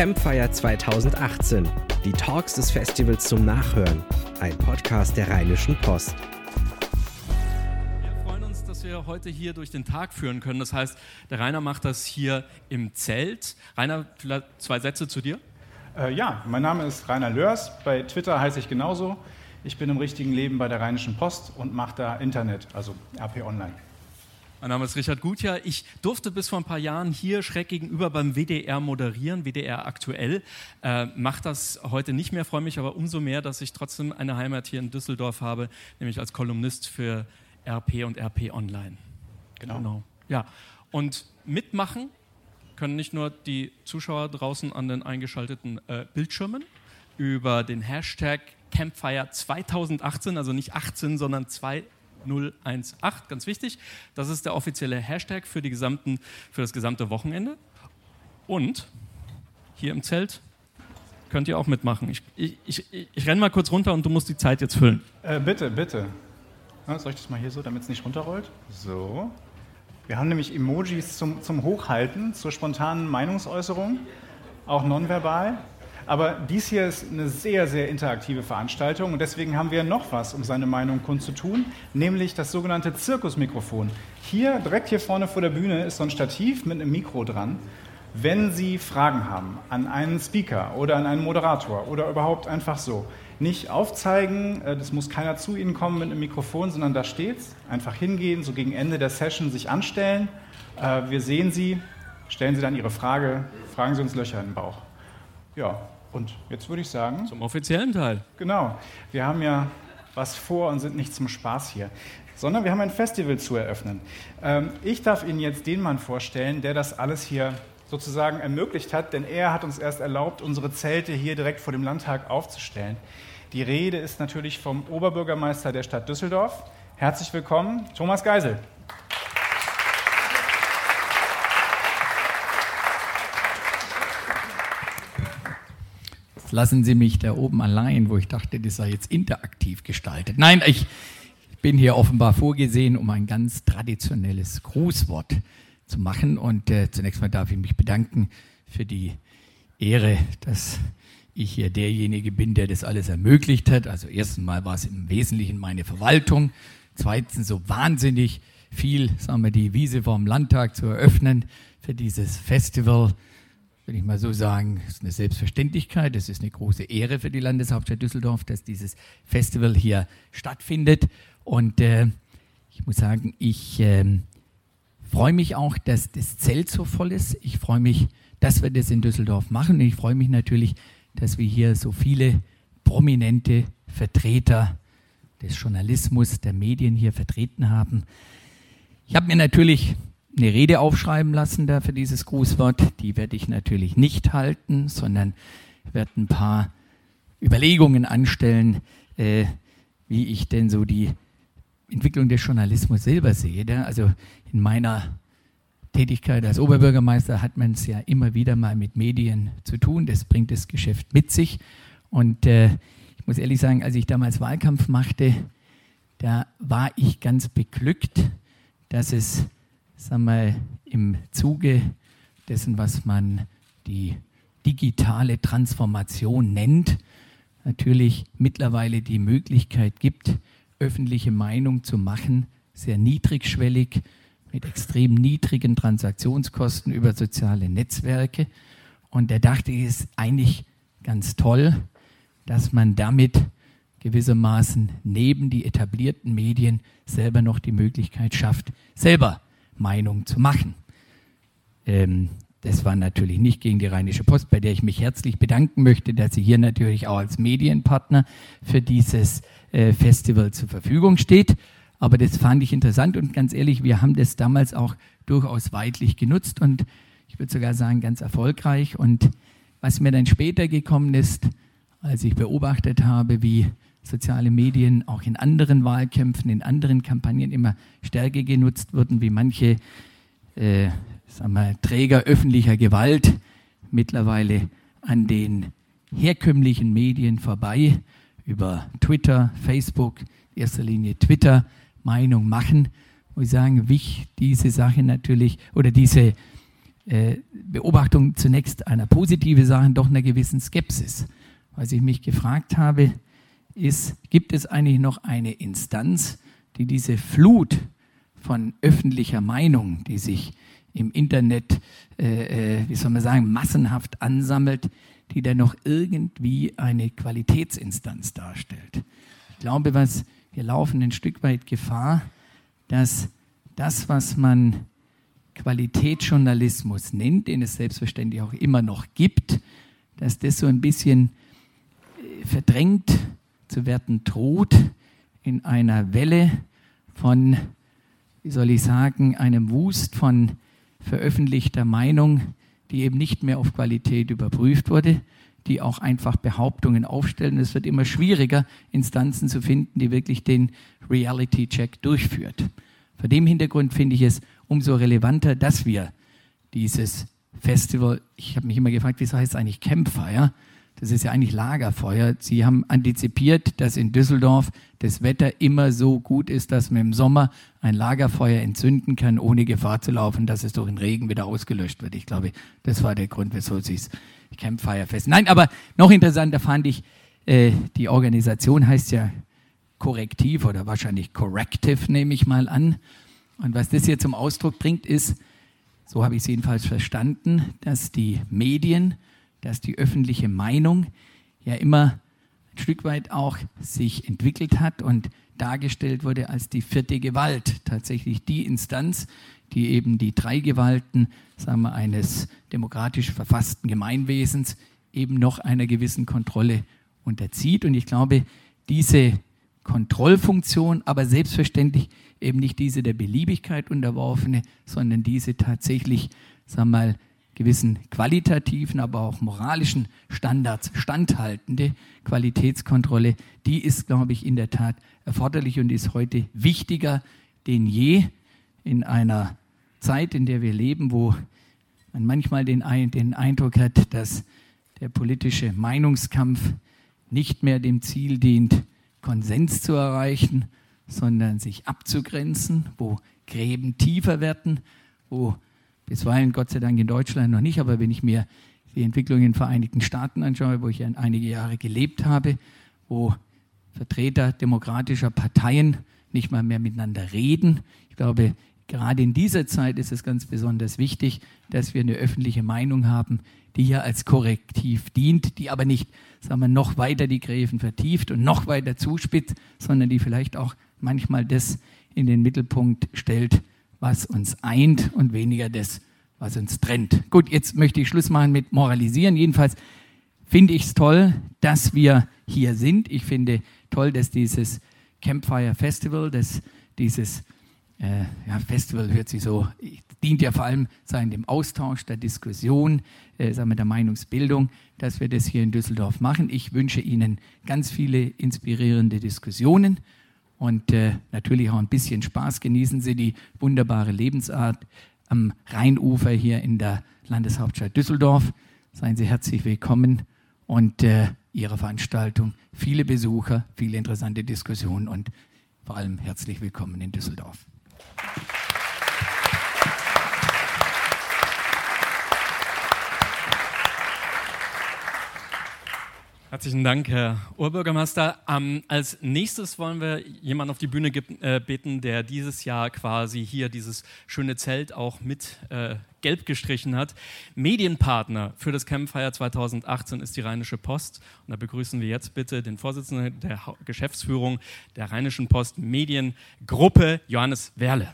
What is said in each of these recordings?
Campfire 2018. Die Talks des Festivals zum Nachhören. Ein Podcast der Rheinischen Post. Wir freuen uns, dass wir heute hier durch den Tag führen können. Das heißt, der Rainer macht das hier im Zelt. Rainer, vielleicht zwei Sätze zu dir? Äh, ja, mein Name ist Rainer Lörs. Bei Twitter heiße ich genauso. Ich bin im richtigen Leben bei der Rheinischen Post und mache da Internet, also RP Online. Mein Name ist Richard Gutjahr. Ich durfte bis vor ein paar Jahren hier schräg gegenüber beim WDR moderieren, WDR aktuell. Äh, Mache das heute nicht mehr, freue mich aber umso mehr, dass ich trotzdem eine Heimat hier in Düsseldorf habe, nämlich als Kolumnist für RP und RP Online. Genau. genau. Ja. Und mitmachen können nicht nur die Zuschauer draußen an den eingeschalteten äh, Bildschirmen über den Hashtag Campfire 2018, also nicht 18, sondern 2018. 018, ganz wichtig. Das ist der offizielle Hashtag für, die gesamten, für das gesamte Wochenende. Und hier im Zelt könnt ihr auch mitmachen. Ich, ich, ich, ich renne mal kurz runter und du musst die Zeit jetzt füllen. Äh, bitte, bitte. Ja, soll ich das mal hier so, damit es nicht runterrollt? So. Wir haben nämlich Emojis zum, zum Hochhalten, zur spontanen Meinungsäußerung, auch nonverbal. Aber dies hier ist eine sehr, sehr interaktive Veranstaltung und deswegen haben wir noch was, um seine Meinung kundzutun, nämlich das sogenannte Zirkusmikrofon. Hier, direkt hier vorne vor der Bühne, ist so ein Stativ mit einem Mikro dran. Wenn Sie Fragen haben an einen Speaker oder an einen Moderator oder überhaupt einfach so, nicht aufzeigen, äh, das muss keiner zu Ihnen kommen mit einem Mikrofon, sondern da steht's. Einfach hingehen, so gegen Ende der Session sich anstellen. Äh, wir sehen Sie, stellen Sie dann Ihre Frage, fragen Sie uns Löcher in den Bauch. Ja, und jetzt würde ich sagen. Zum offiziellen Teil. Genau. Wir haben ja was vor und sind nicht zum Spaß hier, sondern wir haben ein Festival zu eröffnen. Ähm, ich darf Ihnen jetzt den Mann vorstellen, der das alles hier sozusagen ermöglicht hat, denn er hat uns erst erlaubt, unsere Zelte hier direkt vor dem Landtag aufzustellen. Die Rede ist natürlich vom Oberbürgermeister der Stadt Düsseldorf. Herzlich willkommen, Thomas Geisel. Lassen Sie mich da oben allein, wo ich dachte, das sei jetzt interaktiv gestaltet. Nein, ich bin hier offenbar vorgesehen, um ein ganz traditionelles Grußwort zu machen. Und äh, zunächst mal darf ich mich bedanken für die Ehre, dass ich hier derjenige bin, der das alles ermöglicht hat. Also erstens mal war es im Wesentlichen meine Verwaltung. Zweitens so wahnsinnig viel, sagen wir, die Wiese vorm Landtag zu eröffnen für dieses Festival will ich mal so sagen, ist eine Selbstverständlichkeit. Es ist eine große Ehre für die Landeshauptstadt Düsseldorf, dass dieses Festival hier stattfindet. Und äh, ich muss sagen, ich äh, freue mich auch, dass das Zelt so voll ist. Ich freue mich, dass wir das in Düsseldorf machen. Und ich freue mich natürlich, dass wir hier so viele prominente Vertreter des Journalismus, der Medien hier vertreten haben. Ich habe mir natürlich eine Rede aufschreiben lassen da für dieses Grußwort. Die werde ich natürlich nicht halten, sondern werde ein paar Überlegungen anstellen, äh, wie ich denn so die Entwicklung des Journalismus selber sehe. Da. Also in meiner Tätigkeit als Oberbürgermeister hat man es ja immer wieder mal mit Medien zu tun. Das bringt das Geschäft mit sich. Und äh, ich muss ehrlich sagen, als ich damals Wahlkampf machte, da war ich ganz beglückt, dass es sagen wir, im Zuge dessen, was man die digitale Transformation nennt, natürlich mittlerweile die Möglichkeit gibt, öffentliche Meinung zu machen, sehr niedrigschwellig, mit extrem niedrigen Transaktionskosten über soziale Netzwerke. Und er dachte, es ist eigentlich ganz toll, dass man damit gewissermaßen neben die etablierten Medien selber noch die Möglichkeit schafft, selber Meinung zu machen. Ähm, das war natürlich nicht gegen die Rheinische Post, bei der ich mich herzlich bedanken möchte, dass sie hier natürlich auch als Medienpartner für dieses äh, Festival zur Verfügung steht. Aber das fand ich interessant und ganz ehrlich, wir haben das damals auch durchaus weitlich genutzt und ich würde sogar sagen ganz erfolgreich. Und was mir dann später gekommen ist, als ich beobachtet habe, wie soziale Medien auch in anderen Wahlkämpfen, in anderen Kampagnen immer stärker genutzt wurden, wie manche äh, sagen wir, Träger öffentlicher Gewalt mittlerweile an den herkömmlichen Medien vorbei über Twitter, Facebook, in erster Linie Twitter Meinung machen, muss ich sagen, wich diese Sache natürlich oder diese äh, Beobachtung zunächst einer positiven Sache, doch einer gewissen Skepsis. Was ich mich gefragt habe, ist, gibt es eigentlich noch eine Instanz, die diese Flut von öffentlicher Meinung, die sich im Internet, äh, äh, wie soll man sagen, massenhaft ansammelt, die dann noch irgendwie eine Qualitätsinstanz darstellt. Ich glaube, was wir laufen ein Stück weit Gefahr, dass das, was man Qualitätsjournalismus nennt, den es selbstverständlich auch immer noch gibt, dass das so ein bisschen äh, verdrängt zu werden droht in einer Welle von, wie soll ich sagen, einem Wust von veröffentlichter Meinung, die eben nicht mehr auf Qualität überprüft wurde, die auch einfach Behauptungen aufstellen. Es wird immer schwieriger, Instanzen zu finden, die wirklich den Reality-Check durchführt. Vor dem Hintergrund finde ich es umso relevanter, dass wir dieses Festival, ich habe mich immer gefragt, wieso heißt es eigentlich Campfire? Das ist ja eigentlich Lagerfeuer. Sie haben antizipiert, dass in Düsseldorf das Wetter immer so gut ist, dass man im Sommer ein Lagerfeuer entzünden kann, ohne Gefahr zu laufen, dass es durch den Regen wieder ausgelöscht wird. Ich glaube, das war der Grund, wieso sie es Campfire Fest. Nein, aber noch interessanter fand ich, äh, die Organisation heißt ja Korrektiv oder wahrscheinlich Corrective, nehme ich mal an. Und was das hier zum Ausdruck bringt, ist, so habe ich es jedenfalls verstanden, dass die Medien, dass die öffentliche Meinung ja immer ein Stück weit auch sich entwickelt hat und dargestellt wurde als die vierte Gewalt, tatsächlich die Instanz, die eben die drei Gewalten sagen wir, eines demokratisch verfassten Gemeinwesens eben noch einer gewissen Kontrolle unterzieht. Und ich glaube, diese Kontrollfunktion, aber selbstverständlich eben nicht diese der Beliebigkeit unterworfene, sondern diese tatsächlich, sagen wir mal, gewissen qualitativen, aber auch moralischen Standards standhaltende Qualitätskontrolle, die ist, glaube ich, in der Tat erforderlich und ist heute wichtiger denn je in einer Zeit, in der wir leben, wo man manchmal den, den Eindruck hat, dass der politische Meinungskampf nicht mehr dem Ziel dient, Konsens zu erreichen, sondern sich abzugrenzen, wo Gräben tiefer werden, wo bisweilen Gott sei Dank in Deutschland noch nicht, aber wenn ich mir die Entwicklung in den Vereinigten Staaten anschaue, wo ich einige Jahre gelebt habe, wo Vertreter demokratischer Parteien nicht mal mehr miteinander reden. Ich glaube, gerade in dieser Zeit ist es ganz besonders wichtig, dass wir eine öffentliche Meinung haben, die ja als Korrektiv dient, die aber nicht, sagen wir, noch weiter die Gräfen vertieft und noch weiter zuspitzt, sondern die vielleicht auch manchmal das in den Mittelpunkt stellt, was uns eint und weniger das, was uns trennt. Gut, jetzt möchte ich Schluss machen mit Moralisieren. Jedenfalls finde ich es toll, dass wir hier sind. Ich finde toll, dass dieses Campfire Festival, dass dieses äh, ja, Festival hört sich so, dient ja vor allem sagen, dem Austausch, der Diskussion, äh, sagen wir, der Meinungsbildung, dass wir das hier in Düsseldorf machen. Ich wünsche Ihnen ganz viele inspirierende Diskussionen und äh, natürlich auch ein bisschen Spaß. Genießen Sie die wunderbare Lebensart am Rheinufer hier in der Landeshauptstadt Düsseldorf. Seien Sie herzlich willkommen und äh, Ihre Veranstaltung. Viele Besucher, viele interessante Diskussionen und vor allem herzlich willkommen in Düsseldorf. Herzlichen Dank, Herr Oberbürgermeister. Ähm, als nächstes wollen wir jemanden auf die Bühne äh, bitten, der dieses Jahr quasi hier dieses schöne Zelt auch mit äh, gelb gestrichen hat. Medienpartner für das Campfire 2018 ist die Rheinische Post. Und da begrüßen wir jetzt bitte den Vorsitzenden der Geschäftsführung der Rheinischen Post Mediengruppe, Johannes Werle.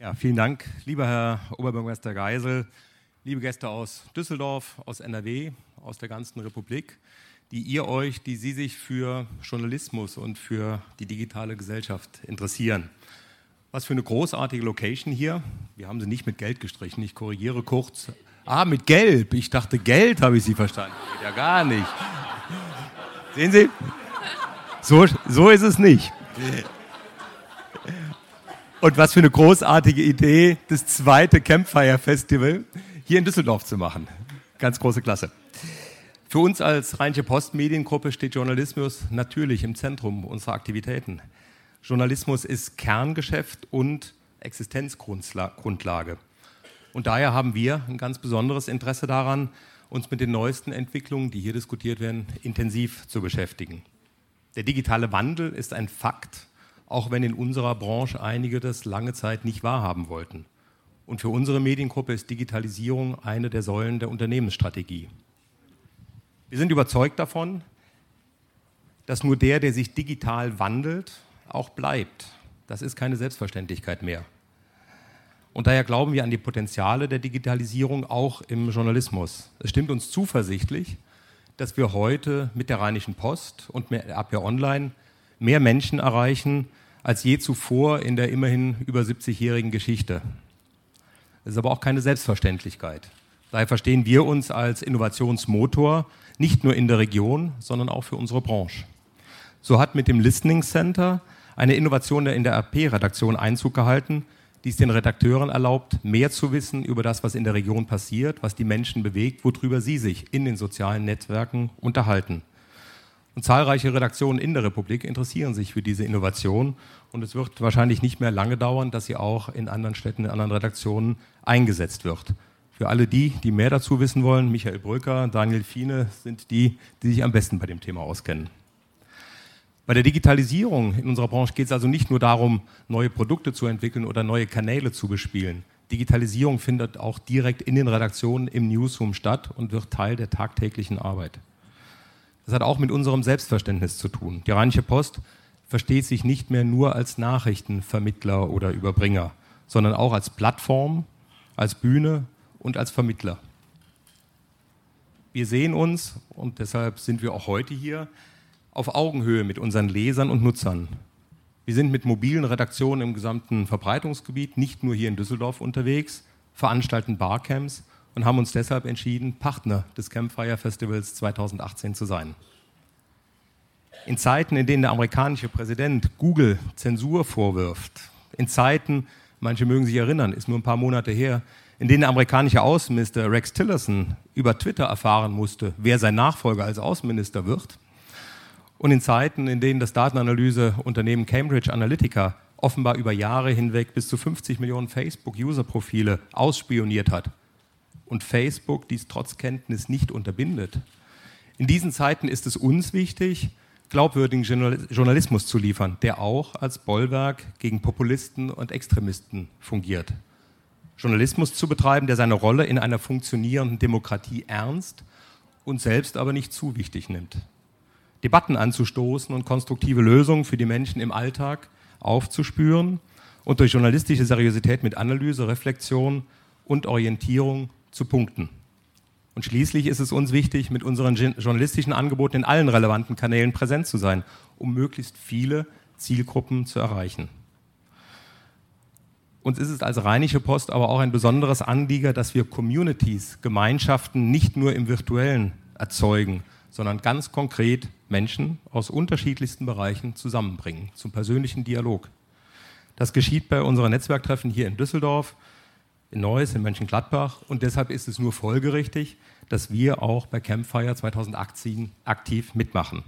Ja, vielen Dank, lieber Herr Oberbürgermeister Geisel, liebe Gäste aus Düsseldorf, aus NRW, aus der ganzen Republik, die ihr euch, die Sie sich für Journalismus und für die digitale Gesellschaft interessieren. Was für eine großartige Location hier. Wir haben sie nicht mit Geld gestrichen, ich korrigiere kurz. Ah, mit Gelb. Ich dachte, Geld habe ich Sie verstanden. Ja gar nicht. Sehen Sie? So, so ist es nicht. Und was für eine großartige Idee, das zweite Campfire Festival hier in Düsseldorf zu machen. Ganz große Klasse. Für uns als Rheinische Post Mediengruppe steht Journalismus natürlich im Zentrum unserer Aktivitäten. Journalismus ist Kerngeschäft und Existenzgrundlage. Und daher haben wir ein ganz besonderes Interesse daran, uns mit den neuesten Entwicklungen, die hier diskutiert werden, intensiv zu beschäftigen. Der digitale Wandel ist ein Fakt, auch wenn in unserer Branche einige das lange Zeit nicht wahrhaben wollten. Und für unsere Mediengruppe ist Digitalisierung eine der Säulen der Unternehmensstrategie. Wir sind überzeugt davon, dass nur der, der sich digital wandelt, auch bleibt. Das ist keine Selbstverständlichkeit mehr. Und daher glauben wir an die Potenziale der Digitalisierung auch im Journalismus. Es stimmt uns zuversichtlich, dass wir heute mit der Rheinischen Post und mit APR Online mehr Menschen erreichen als je zuvor in der immerhin über 70-jährigen Geschichte. Das ist aber auch keine Selbstverständlichkeit. Daher verstehen wir uns als Innovationsmotor nicht nur in der Region, sondern auch für unsere Branche. So hat mit dem Listening Center eine Innovation in der RP-Redaktion Einzug gehalten, die es den Redakteuren erlaubt, mehr zu wissen über das, was in der Region passiert, was die Menschen bewegt, worüber sie sich in den sozialen Netzwerken unterhalten. Und zahlreiche Redaktionen in der Republik interessieren sich für diese Innovation und es wird wahrscheinlich nicht mehr lange dauern, dass sie auch in anderen Städten, in anderen Redaktionen eingesetzt wird. Für alle die, die mehr dazu wissen wollen, Michael Brücker, Daniel Fiene sind die, die sich am besten bei dem Thema auskennen. Bei der Digitalisierung in unserer Branche geht es also nicht nur darum, neue Produkte zu entwickeln oder neue Kanäle zu bespielen. Digitalisierung findet auch direkt in den Redaktionen im Newsroom statt und wird Teil der tagtäglichen Arbeit. Das hat auch mit unserem Selbstverständnis zu tun. Die Rheinische Post versteht sich nicht mehr nur als Nachrichtenvermittler oder Überbringer, sondern auch als Plattform, als Bühne und als Vermittler. Wir sehen uns, und deshalb sind wir auch heute hier, auf Augenhöhe mit unseren Lesern und Nutzern. Wir sind mit mobilen Redaktionen im gesamten Verbreitungsgebiet, nicht nur hier in Düsseldorf unterwegs, veranstalten Barcamps und haben uns deshalb entschieden, Partner des Campfire Festivals 2018 zu sein. In Zeiten, in denen der amerikanische Präsident Google Zensur vorwirft, in Zeiten, manche mögen sich erinnern, ist nur ein paar Monate her, in denen der amerikanische Außenminister Rex Tillerson über Twitter erfahren musste, wer sein Nachfolger als Außenminister wird, und in Zeiten, in denen das Datenanalyseunternehmen Cambridge Analytica offenbar über Jahre hinweg bis zu 50 Millionen Facebook-User-Profile ausspioniert hat und Facebook dies trotz Kenntnis nicht unterbindet. In diesen Zeiten ist es uns wichtig, glaubwürdigen Journalismus zu liefern, der auch als Bollwerk gegen Populisten und Extremisten fungiert. Journalismus zu betreiben, der seine Rolle in einer funktionierenden Demokratie ernst und selbst aber nicht zu wichtig nimmt. Debatten anzustoßen und konstruktive Lösungen für die Menschen im Alltag aufzuspüren und durch journalistische Seriosität mit Analyse, Reflexion und Orientierung zu punkten. Und schließlich ist es uns wichtig, mit unseren journalistischen Angeboten in allen relevanten Kanälen präsent zu sein, um möglichst viele Zielgruppen zu erreichen. Uns ist es als Rheinische Post aber auch ein besonderes Anliegen, dass wir Communities, Gemeinschaften nicht nur im virtuellen erzeugen, sondern ganz konkret Menschen aus unterschiedlichsten Bereichen zusammenbringen zum persönlichen Dialog. Das geschieht bei unseren Netzwerktreffen hier in Düsseldorf, in Neuss, in Mönchengladbach und deshalb ist es nur folgerichtig, dass wir auch bei Campfire 2018 aktiv mitmachen.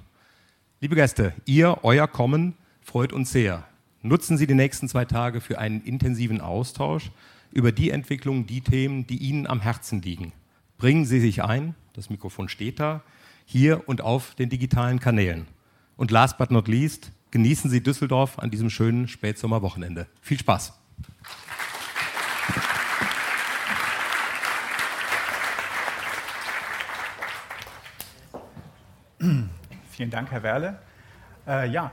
Liebe Gäste, ihr, euer Kommen freut uns sehr. Nutzen Sie die nächsten zwei Tage für einen intensiven Austausch über die Entwicklung, die Themen, die Ihnen am Herzen liegen. Bringen Sie sich ein, das Mikrofon steht da hier und auf den digitalen Kanälen. Und last but not least, genießen Sie Düsseldorf an diesem schönen Spätsommerwochenende. Viel Spaß! Vielen Dank, Herr Werle. Äh, ja,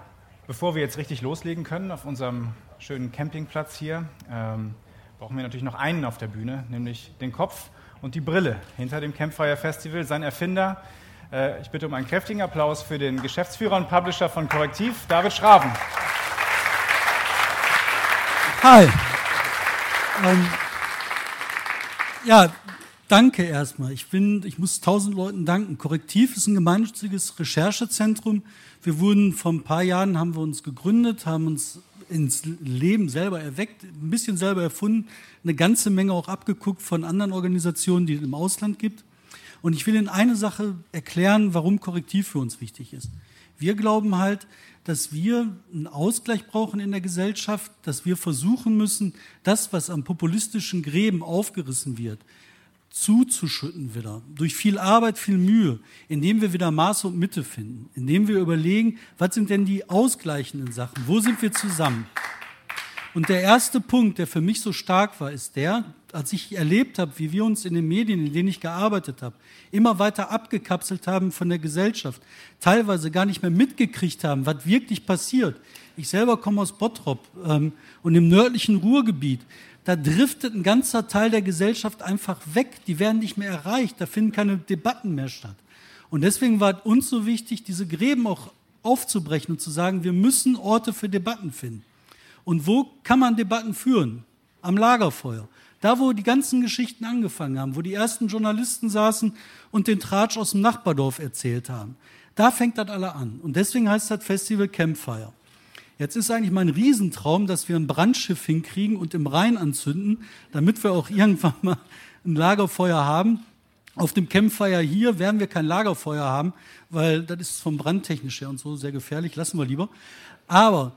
bevor wir jetzt richtig loslegen können auf unserem schönen Campingplatz hier, ähm, brauchen wir natürlich noch einen auf der Bühne, nämlich den Kopf und die Brille hinter dem Campfire Festival. Sein Erfinder äh, ich bitte um einen kräftigen Applaus für den Geschäftsführer und Publisher von Korrektiv, David Schraven. Hi. Ähm, ja, danke erstmal. Ich, bin, ich muss tausend Leuten danken. Korrektiv ist ein gemeinnütziges Recherchezentrum. Wir wurden vor ein paar Jahren, haben wir uns gegründet, haben uns ins Leben selber erweckt, ein bisschen selber erfunden, eine ganze Menge auch abgeguckt von anderen Organisationen, die es im Ausland gibt. Und ich will Ihnen eine Sache erklären, warum Korrektiv für uns wichtig ist. Wir glauben halt, dass wir einen Ausgleich brauchen in der Gesellschaft, dass wir versuchen müssen, das, was am populistischen Gräben aufgerissen wird, zuzuschütten wieder. Durch viel Arbeit, viel Mühe, indem wir wieder Maß und Mitte finden, indem wir überlegen, was sind denn die ausgleichenden Sachen, wo sind wir zusammen. Und der erste Punkt, der für mich so stark war, ist der, als ich erlebt habe, wie wir uns in den Medien, in denen ich gearbeitet habe, immer weiter abgekapselt haben von der Gesellschaft, teilweise gar nicht mehr mitgekriegt haben, was wirklich passiert. Ich selber komme aus Bottrop ähm, und im nördlichen Ruhrgebiet. Da driftet ein ganzer Teil der Gesellschaft einfach weg. Die werden nicht mehr erreicht. Da finden keine Debatten mehr statt. Und deswegen war uns so wichtig, diese Gräben auch aufzubrechen und zu sagen, wir müssen Orte für Debatten finden. Und wo kann man Debatten führen? Am Lagerfeuer. Da, wo die ganzen Geschichten angefangen haben, wo die ersten Journalisten saßen und den Tratsch aus dem Nachbardorf erzählt haben. Da fängt das alle an. Und deswegen heißt das Festival Campfire. Jetzt ist eigentlich mein Riesentraum, dass wir ein Brandschiff hinkriegen und im Rhein anzünden, damit wir auch irgendwann mal ein Lagerfeuer haben. Auf dem Campfire hier werden wir kein Lagerfeuer haben, weil das ist vom Brandtechnisch her und so sehr gefährlich, lassen wir lieber. Aber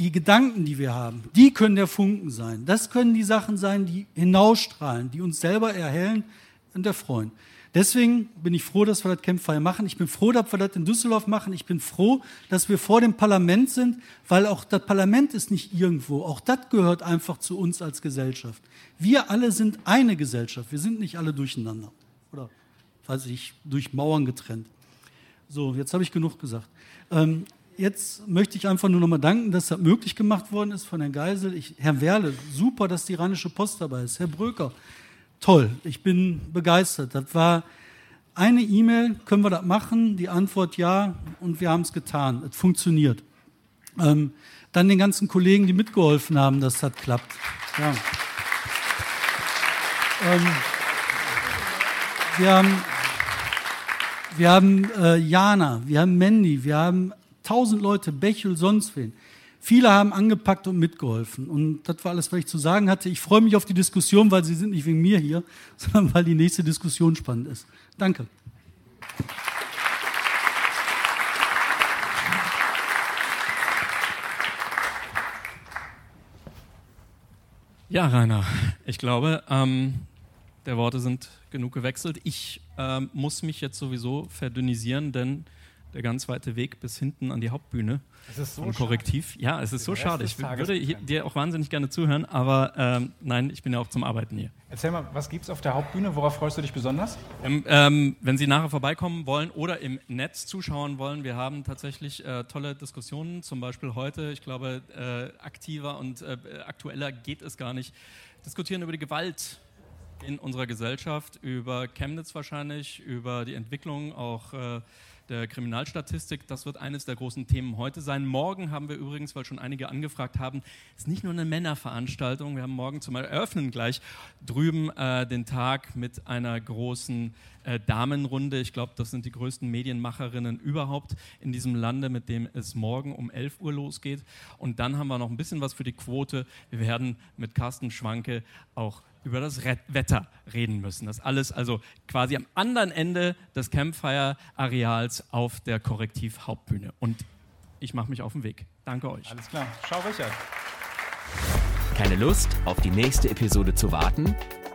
die Gedanken, die wir haben, die können der Funken sein. Das können die Sachen sein, die hinausstrahlen, die uns selber erhellen und erfreuen. Deswegen bin ich froh, dass wir das Campfire machen. Ich bin froh, dass wir das in Düsseldorf machen. Ich bin froh, dass wir vor dem Parlament sind, weil auch das Parlament ist nicht irgendwo. Auch das gehört einfach zu uns als Gesellschaft. Wir alle sind eine Gesellschaft. Wir sind nicht alle durcheinander. Oder, weiß ich, durch Mauern getrennt. So, jetzt habe ich genug gesagt. Ähm, jetzt möchte ich einfach nur noch mal danken, dass das möglich gemacht worden ist von Herrn Geisel. Ich, Herr Werle, super, dass die Rheinische Post dabei ist. Herr Bröker, toll, ich bin begeistert. Das war eine E-Mail, können wir das machen? Die Antwort ja und wir haben es getan. Es funktioniert. Ähm, dann den ganzen Kollegen, die mitgeholfen haben, dass das klappt. Ja. Ähm, wir haben, wir haben äh, Jana, wir haben Mandy, wir haben tausend Leute, Bechel, sonst wen. Viele haben angepackt und mitgeholfen. Und das war alles, was ich zu sagen hatte. Ich freue mich auf die Diskussion, weil sie sind nicht wegen mir hier, sondern weil die nächste Diskussion spannend ist. Danke. Ja, Rainer, ich glaube, ähm, der Worte sind genug gewechselt. Ich ähm, muss mich jetzt sowieso verdünnisieren, denn der ganz weite Weg bis hinten an die Hauptbühne. Es ist so Korrektiv. Schade. Ja, es ist so schade. Ich würde dir auch wahnsinnig gerne zuhören, aber ähm, nein, ich bin ja auch zum Arbeiten hier. Erzähl mal, was gibt's auf der Hauptbühne? Worauf freust du dich besonders? Ähm, ähm, wenn Sie nachher vorbeikommen wollen oder im Netz zuschauen wollen, wir haben tatsächlich äh, tolle Diskussionen, zum Beispiel heute, ich glaube, äh, aktiver und äh, aktueller geht es gar nicht, diskutieren über die Gewalt in unserer Gesellschaft, über Chemnitz wahrscheinlich, über die Entwicklung auch äh, der Kriminalstatistik. Das wird eines der großen Themen heute sein. Morgen haben wir übrigens, weil schon einige angefragt haben, ist nicht nur eine Männerveranstaltung. Wir haben morgen zum Eröffnen gleich drüben äh, den Tag mit einer großen äh, Damenrunde. Ich glaube, das sind die größten Medienmacherinnen überhaupt in diesem Lande, mit dem es morgen um 11 Uhr losgeht. Und dann haben wir noch ein bisschen was für die Quote. Wir werden mit Carsten Schwanke auch über das Red Wetter reden müssen. Das alles also quasi am anderen Ende des Campfire-Areals auf der Korrektiv-Hauptbühne. Und ich mache mich auf den Weg. Danke euch. Alles klar. Schau, Richard. Keine Lust, auf die nächste Episode zu warten?